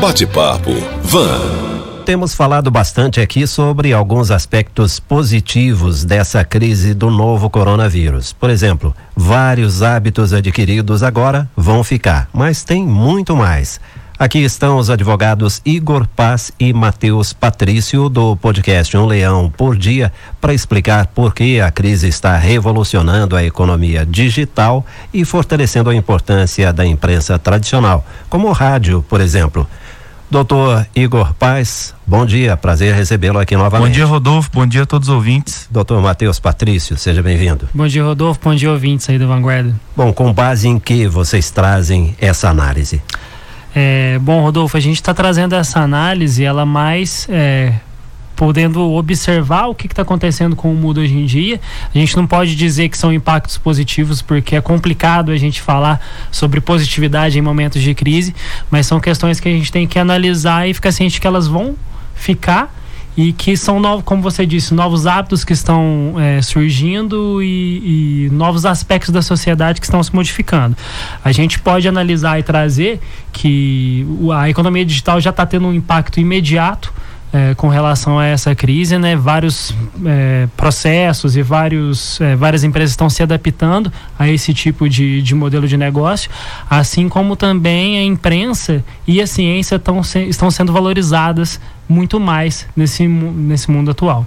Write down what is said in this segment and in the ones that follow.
Bate-papo Van. Temos falado bastante aqui sobre alguns aspectos positivos dessa crise do novo coronavírus. Por exemplo, vários hábitos adquiridos agora vão ficar, mas tem muito mais. Aqui estão os advogados Igor Paz e Matheus Patrício do podcast Um Leão por Dia para explicar por que a crise está revolucionando a economia digital e fortalecendo a importância da imprensa tradicional, como o rádio, por exemplo. Doutor Igor Paz, bom dia, prazer recebê-lo aqui novamente. Bom dia, Rodolfo, bom dia a todos os ouvintes. Doutor Matheus Patrício, seja bem-vindo. Bom dia, Rodolfo, bom dia, ouvintes aí da Vanguarda. Bom, com base em que vocês trazem essa análise? É, bom, Rodolfo, a gente está trazendo essa análise, ela mais é, podendo observar o que está acontecendo com o mundo hoje em dia. A gente não pode dizer que são impactos positivos, porque é complicado a gente falar sobre positividade em momentos de crise, mas são questões que a gente tem que analisar e ficar ciente que elas vão ficar e que são novos, como você disse, novos hábitos que estão é, surgindo e, e, novos aspectos da sociedade que estão se modificando. A gente pode analisar e trazer que a economia digital já está tendo um impacto imediato é, com relação a essa crise, né? Vários é, processos e vários, é, várias empresas estão se adaptando a esse tipo de, de modelo de negócio, assim como também a imprensa e a ciência tão se, estão sendo valorizadas muito mais nesse, nesse mundo atual.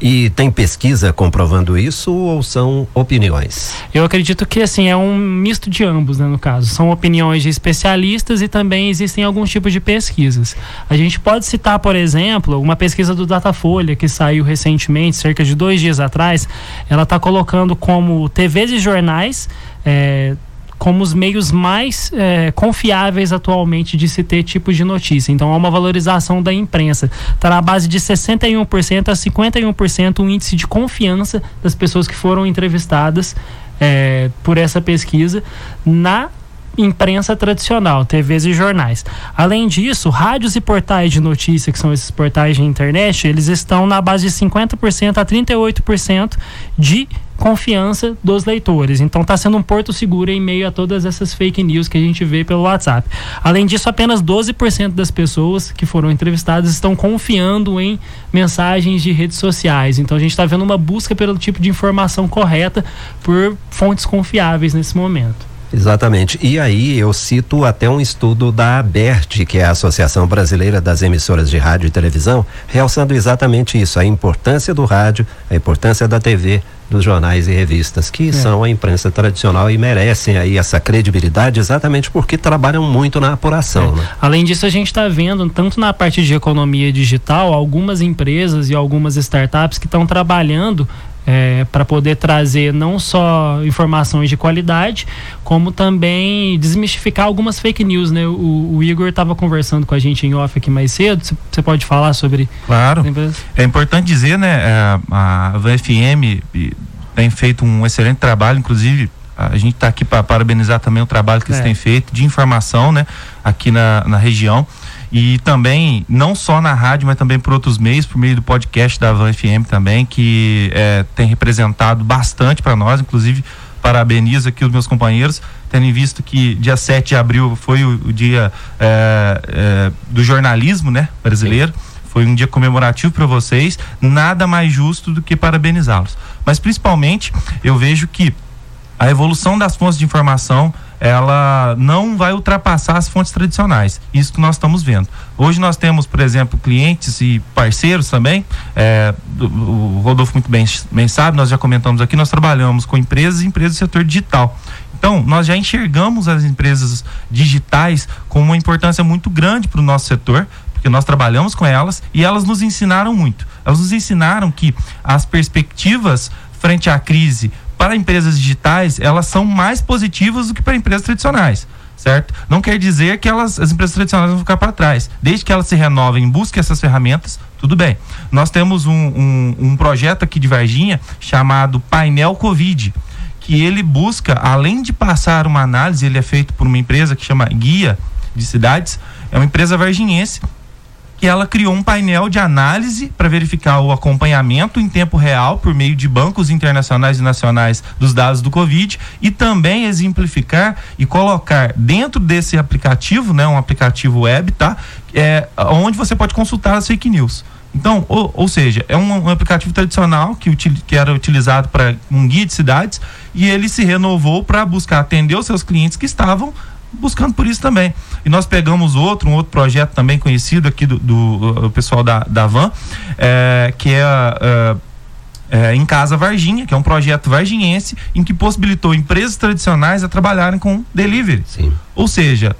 E tem pesquisa comprovando isso ou são opiniões? Eu acredito que assim é um misto de ambos, né, no caso. São opiniões de especialistas e também existem alguns tipos de pesquisas. A gente pode citar, por exemplo, uma pesquisa do Datafolha que saiu recentemente, cerca de dois dias atrás. Ela está colocando como TVs e jornais é, como os meios mais é, confiáveis atualmente de se ter tipo de notícia. Então há uma valorização da imprensa. Está na base de 61% a 51% o índice de confiança das pessoas que foram entrevistadas é, por essa pesquisa na imprensa tradicional, TVs e jornais. Além disso, rádios e portais de notícia, que são esses portais de internet, eles estão na base de 50% a 38% de confiança dos leitores. Então está sendo um porto seguro em meio a todas essas fake news que a gente vê pelo WhatsApp. Além disso, apenas 12% das pessoas que foram entrevistadas estão confiando em mensagens de redes sociais. Então a gente está vendo uma busca pelo tipo de informação correta por fontes confiáveis nesse momento. Exatamente. E aí eu cito até um estudo da ABERT, que é a Associação Brasileira das Emissoras de Rádio e Televisão, realçando exatamente isso, a importância do rádio, a importância da TV, dos jornais e revistas, que é. são a imprensa tradicional e merecem aí essa credibilidade exatamente porque trabalham muito na apuração. É. Né? Além disso, a gente está vendo, tanto na parte de economia digital, algumas empresas e algumas startups que estão trabalhando é, para poder trazer não só informações de qualidade, como também desmistificar algumas fake news, né? O, o Igor estava conversando com a gente em off aqui mais cedo. Você pode falar sobre? Claro. É importante dizer, né? É, a VFM tem feito um excelente trabalho, inclusive a gente está aqui para parabenizar também o trabalho que é. eles têm feito de informação, né? Aqui na, na região e também não só na rádio, mas também por outros meios, por meio do podcast da Van FM também, que é, tem representado bastante para nós, inclusive parabenizo aqui os meus companheiros, tendo visto que dia 7 de abril foi o, o dia é, é, do jornalismo né, brasileiro. Sim. Foi um dia comemorativo para vocês, nada mais justo do que parabenizá-los. Mas principalmente eu vejo que a evolução das fontes de informação ela não vai ultrapassar as fontes tradicionais. Isso que nós estamos vendo. Hoje nós temos, por exemplo, clientes e parceiros também. É, o Rodolfo muito bem, bem sabe, nós já comentamos aqui, nós trabalhamos com empresas e empresas do setor digital. Então, nós já enxergamos as empresas digitais com uma importância muito grande para o nosso setor, porque nós trabalhamos com elas e elas nos ensinaram muito. Elas nos ensinaram que as perspectivas frente à crise para empresas digitais, elas são mais positivas do que para empresas tradicionais certo? Não quer dizer que elas, as empresas tradicionais vão ficar para trás. Desde que elas se renovem, busquem essas ferramentas, tudo bem. Nós temos um, um, um, projeto aqui de Varginha chamado Painel Covid, que ele busca, além de passar uma análise, ele é feito por uma empresa que chama Guia de Cidades, é uma empresa varginhense que ela criou um painel de análise para verificar o acompanhamento em tempo real por meio de bancos internacionais e nacionais dos dados do Covid e também exemplificar e colocar dentro desse aplicativo, né, um aplicativo web, tá? É, onde você pode consultar as fake news. Então, ou, ou seja, é um, um, aplicativo tradicional que, util, que era utilizado para um guia de cidades e ele se renovou para buscar atender os seus clientes que estavam buscando por isso também. E nós pegamos outro, um outro projeto também conhecido aqui do, do, do pessoal da, da Van, é, que é, é, é, em Casa Varginha, que é um projeto varginhense em que possibilitou empresas tradicionais a trabalharem com delivery. Sim. Ou seja,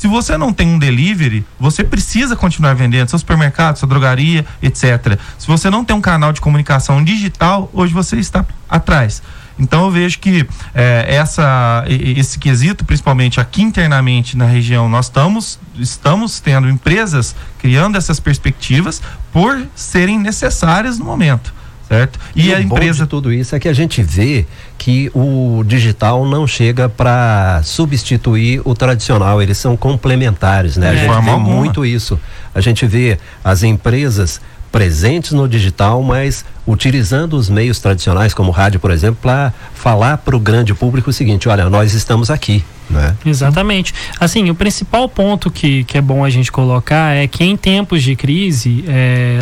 se você não tem um delivery, você precisa continuar vendendo seu supermercado, sua drogaria, etc. Se você não tem um canal de comunicação digital, hoje você está atrás. Então eu vejo que é, essa, esse quesito, principalmente aqui internamente na região, nós estamos, estamos tendo empresas criando essas perspectivas por serem necessárias no momento. Certo? E, e a empresa. tudo isso é que a gente vê que o digital não chega para substituir o tradicional, eles são complementares, né? É. A gente vê muito isso. A gente vê as empresas presentes no digital, mas utilizando os meios tradicionais, como rádio, por exemplo, para falar para o grande público o seguinte: olha, nós estamos aqui. Né? Exatamente. Assim, o principal ponto que, que é bom a gente colocar é que em tempos de crise é,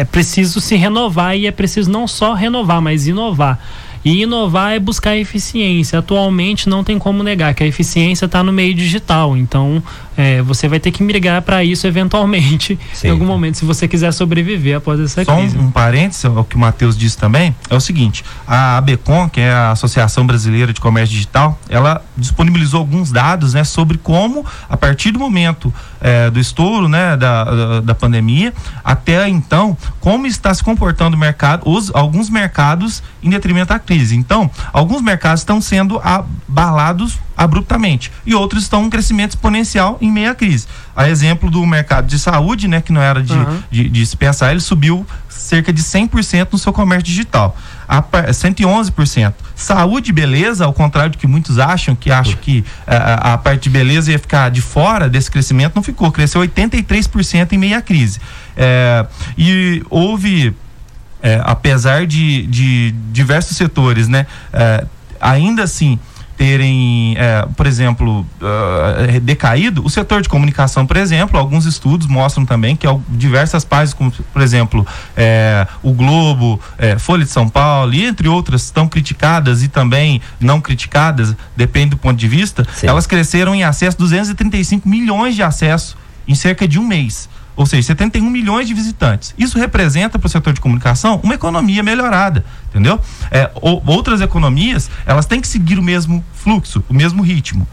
é preciso se renovar e é preciso não só renovar, mas inovar. E inovar é buscar eficiência. Atualmente não tem como negar que a eficiência está no meio digital. Então é, você vai ter que migrar para isso eventualmente, Sim. em algum momento, se você quiser sobreviver após essa Só crise. Um, um parênteses, o que o Matheus disse também, é o seguinte: a ABCOM, que é a Associação Brasileira de Comércio Digital, ela disponibilizou alguns dados né, sobre como, a partir do momento é, do estouro né, da, da, da, pandemia, até então, como está se comportando o mercado, os, alguns mercados em detrimento da crise. Então, alguns mercados estão sendo abalados abruptamente e outros estão em crescimento exponencial em meia crise. A exemplo do mercado de saúde, né, que não era de, uhum. de, de se pensar, ele subiu cerca de 100% no seu comércio digital. A, 111%. Saúde e beleza, ao contrário do que muitos acham, que acham que a, eh, a parte de beleza ia ficar de fora desse crescimento, não ficou. Cresceu 83% em meia crise. É, e houve, é, apesar de, de diversos setores, né, é, ainda assim terem, é, por exemplo, uh, decaído, o setor de comunicação, por exemplo, alguns estudos mostram também que diversas páginas, como por exemplo, é, o Globo, é, Folha de São Paulo, e entre outras, estão criticadas e também não criticadas, depende do ponto de vista, Sim. elas cresceram em acesso 235 milhões de acessos em cerca de um mês ou seja, 71 milhões de visitantes. Isso representa para o setor de comunicação uma economia melhorada, entendeu? É, ou, outras economias, elas têm que seguir o mesmo fluxo, o mesmo ritmo.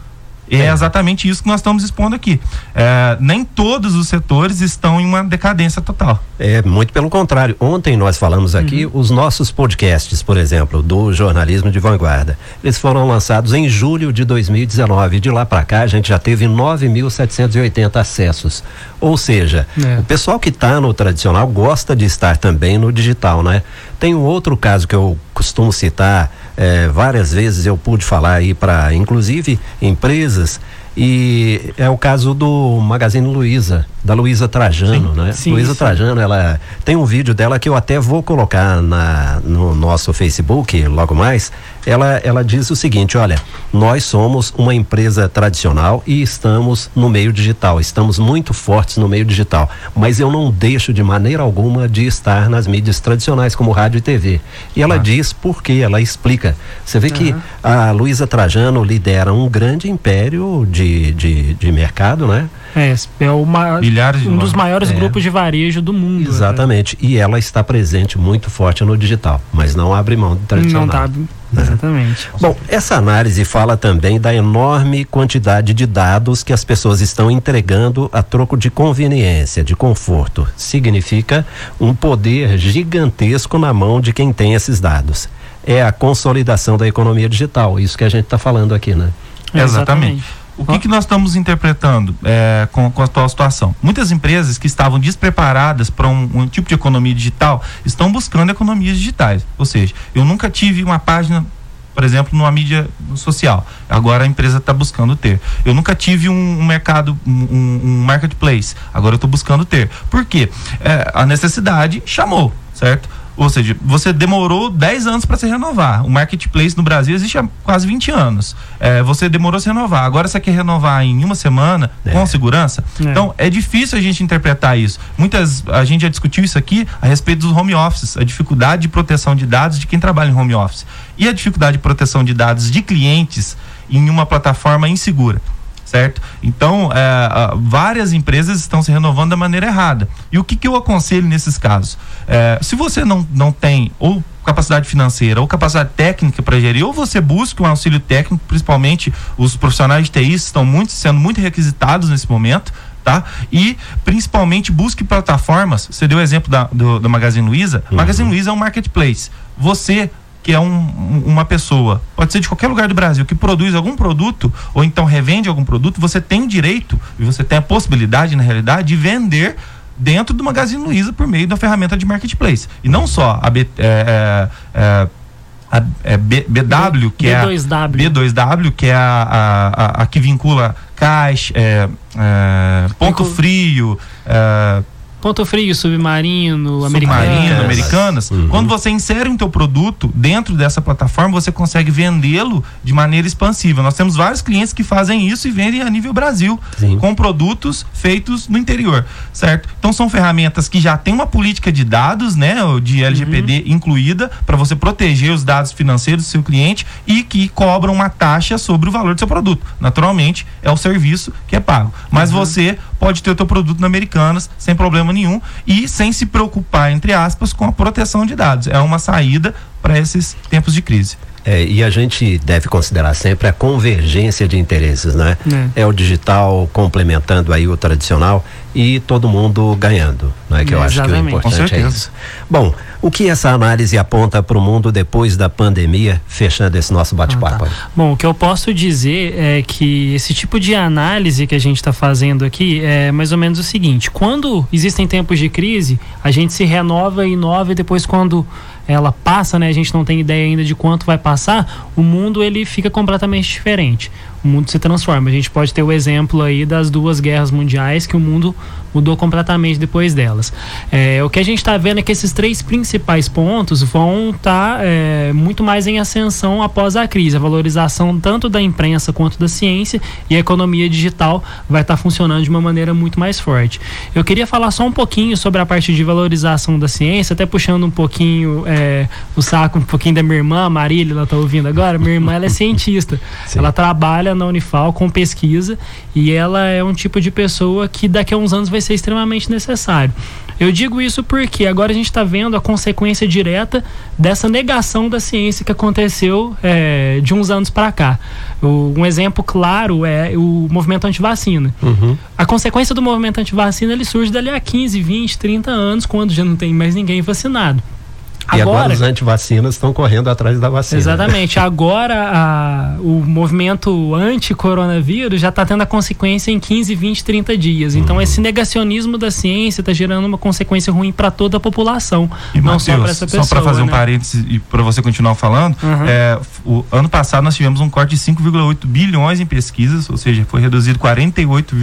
E é, é exatamente isso que nós estamos expondo aqui. É, nem todos os setores estão em uma decadência total. É, muito pelo contrário. Ontem nós falamos aqui, uhum. os nossos podcasts, por exemplo, do jornalismo de vanguarda, eles foram lançados em julho de 2019. De lá para cá, a gente já teve 9.780 acessos. Ou seja, é. o pessoal que está no tradicional gosta de estar também no digital, né? Tem um outro caso que eu costumo citar é, várias vezes eu pude falar aí para, inclusive, empresas e é o caso do Magazine Luiza, da Luiza Trajano, sim, né? Sim, Luiza Trajano, ela tem um vídeo dela que eu até vou colocar na, no nosso Facebook logo mais. Ela, ela diz o seguinte: olha, nós somos uma empresa tradicional e estamos no meio digital, estamos muito fortes no meio digital, mas eu não deixo de maneira alguma de estar nas mídias tradicionais como rádio e TV. E ela ah. diz por quê, ela explica. Você vê uhum. que a Luiza Trajano lidera um grande império de de, de, de mercado, né? É, é uma, um dos maiores é. grupos de varejo do mundo. Né? Exatamente. Né? E ela está presente muito forte no digital, mas não abre mão do tradicional. Não tá, né? Exatamente. Bom, essa análise fala também da enorme quantidade de dados que as pessoas estão entregando a troco de conveniência, de conforto. Significa um poder gigantesco na mão de quem tem esses dados. É a consolidação da economia digital, isso que a gente está falando aqui, né? exatamente. exatamente. O que, que nós estamos interpretando é, com, com, a atual situação? Muitas empresas que estavam despreparadas para um, um, tipo de economia digital estão buscando economias digitais. Ou seja, eu nunca tive uma página por exemplo, numa mídia social. Agora a empresa está buscando ter. Eu nunca tive um, um mercado, um, um, marketplace. Agora eu estou buscando ter. Por quê? É, a necessidade chamou, certo? Ou seja, você demorou 10 anos para se renovar. O marketplace no Brasil existe há quase 20 anos. É, você demorou a se renovar. Agora você quer renovar em uma semana é. com segurança. É. Então é difícil a gente interpretar isso. Muitas a gente já discutiu isso aqui a respeito dos home offices, a dificuldade de proteção de dados de quem trabalha em home office e a dificuldade de proteção de dados de clientes em uma plataforma insegura certo? Então, é, várias empresas estão se renovando da maneira errada. E o que, que eu aconselho nesses casos? É, se você não, não tem ou capacidade financeira ou capacidade técnica para gerir, ou você busca um auxílio técnico, principalmente os profissionais de TI estão muito, sendo muito requisitados nesse momento, tá? E principalmente busque plataformas. Você deu o exemplo da, do, do Magazine Luiza. Uhum. Magazine Luiza é um marketplace. Você que é um, uma pessoa, pode ser de qualquer lugar do Brasil, que produz algum produto ou então revende algum produto, você tem direito e você tem a possibilidade, na realidade, de vender dentro do Magazine Luiza por meio da ferramenta de marketplace. E não só a, B, é, é, é a é B, BW, que B2W. é a B2W, que é a, a, a, que vincula caixa, é, é, ponto frio, é, Ponto Frio, Submarino, Submarino, Americanas. Uhum. Quando você insere um teu produto dentro dessa plataforma, você consegue vendê-lo de maneira expansiva. Nós temos vários clientes que fazem isso e vendem a nível Brasil, Sim. com produtos feitos no interior, certo? Então são ferramentas que já têm uma política de dados, né, de LGPD uhum. incluída para você proteger os dados financeiros do seu cliente e que cobram uma taxa sobre o valor do seu produto. Naturalmente, é o serviço que é pago. Mas uhum. você pode ter o teu produto na Americanas sem problema nenhum e sem se preocupar, entre aspas, com a proteção de dados. É uma saída para esses tempos de crise. É, e a gente deve considerar sempre a convergência de interesses, né? É. é. o digital complementando aí o tradicional e todo mundo ganhando, não é que eu é, acho que o importante é isso. Bom, o que essa análise aponta para o mundo depois da pandemia, fechando esse nosso bate-papo? Ah, tá. Bom, o que eu posso dizer é que esse tipo de análise que a gente está fazendo aqui é mais ou menos o seguinte: quando existem tempos de crise, a gente se renova e inova e depois quando ela passa, né, a gente não tem ideia ainda de quanto vai passar, o mundo ele fica completamente diferente o mundo se transforma. A gente pode ter o exemplo aí das duas guerras mundiais que o mundo mudou completamente depois delas. É, o que a gente está vendo é que esses três principais pontos vão estar tá, é, muito mais em ascensão após a crise. A valorização tanto da imprensa quanto da ciência e a economia digital vai estar tá funcionando de uma maneira muito mais forte. Eu queria falar só um pouquinho sobre a parte de valorização da ciência, até puxando um pouquinho é, o saco um pouquinho da minha irmã, a Marília, ela está ouvindo agora. Minha irmã ela é cientista. Sim. Ela trabalha na Unifal com pesquisa e ela é um tipo de pessoa que daqui a uns anos vai ser extremamente necessário. Eu digo isso porque agora a gente está vendo a consequência direta dessa negação da ciência que aconteceu é, de uns anos para cá. O, um exemplo claro é o movimento antivacina. Uhum. A consequência do movimento antivacina ele surge dali a 15, 20, 30 anos, quando já não tem mais ninguém vacinado. E agora, agora os antivacinas estão correndo atrás da vacina. Exatamente. Agora a, o movimento anti-coronavírus já está tendo a consequência em 15, 20, 30 dias. Então uhum. esse negacionismo da ciência está gerando uma consequência ruim para toda a população. E, não Mateus, só para essa pessoa. Só para fazer né? um parênteses e para você continuar falando, uhum. é, o ano passado nós tivemos um corte de 5,8 bilhões em pesquisas, ou seja, foi reduzido 48,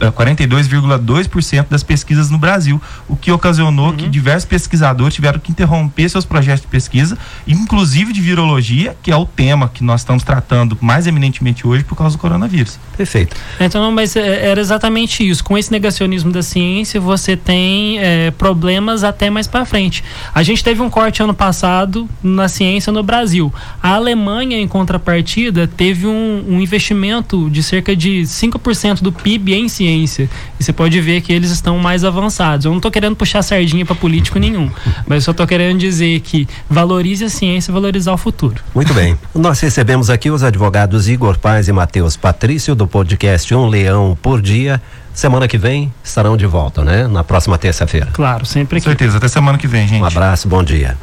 42,2% é, das pesquisas no Brasil, o que ocasionou uhum. que diversos pesquisadores tiveram que interromper seus projetos de pesquisa, inclusive de virologia, que é o tema que nós estamos tratando mais eminentemente hoje por causa do coronavírus. Perfeito. Então, mas é, era exatamente isso. Com esse negacionismo da ciência, você tem é, problemas até mais para frente. A gente teve um corte ano passado na ciência no Brasil. A Alemanha, em contrapartida, teve um, um investimento de cerca de 5% do PIB em ciência. E você pode ver que eles estão mais avançados. Eu não estou querendo puxar sardinha para político nenhum, mas só estou querendo dizer que valorize a ciência e valorizar o futuro. Muito bem. Nós recebemos aqui os advogados Igor Paz e Matheus Patrício do podcast Um Leão por Dia. Semana que vem estarão de volta, né? Na próxima terça-feira. Claro, sempre aqui. Com certeza. Até semana que vem, gente. Um abraço, bom dia.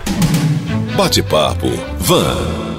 Bate-papo. Van.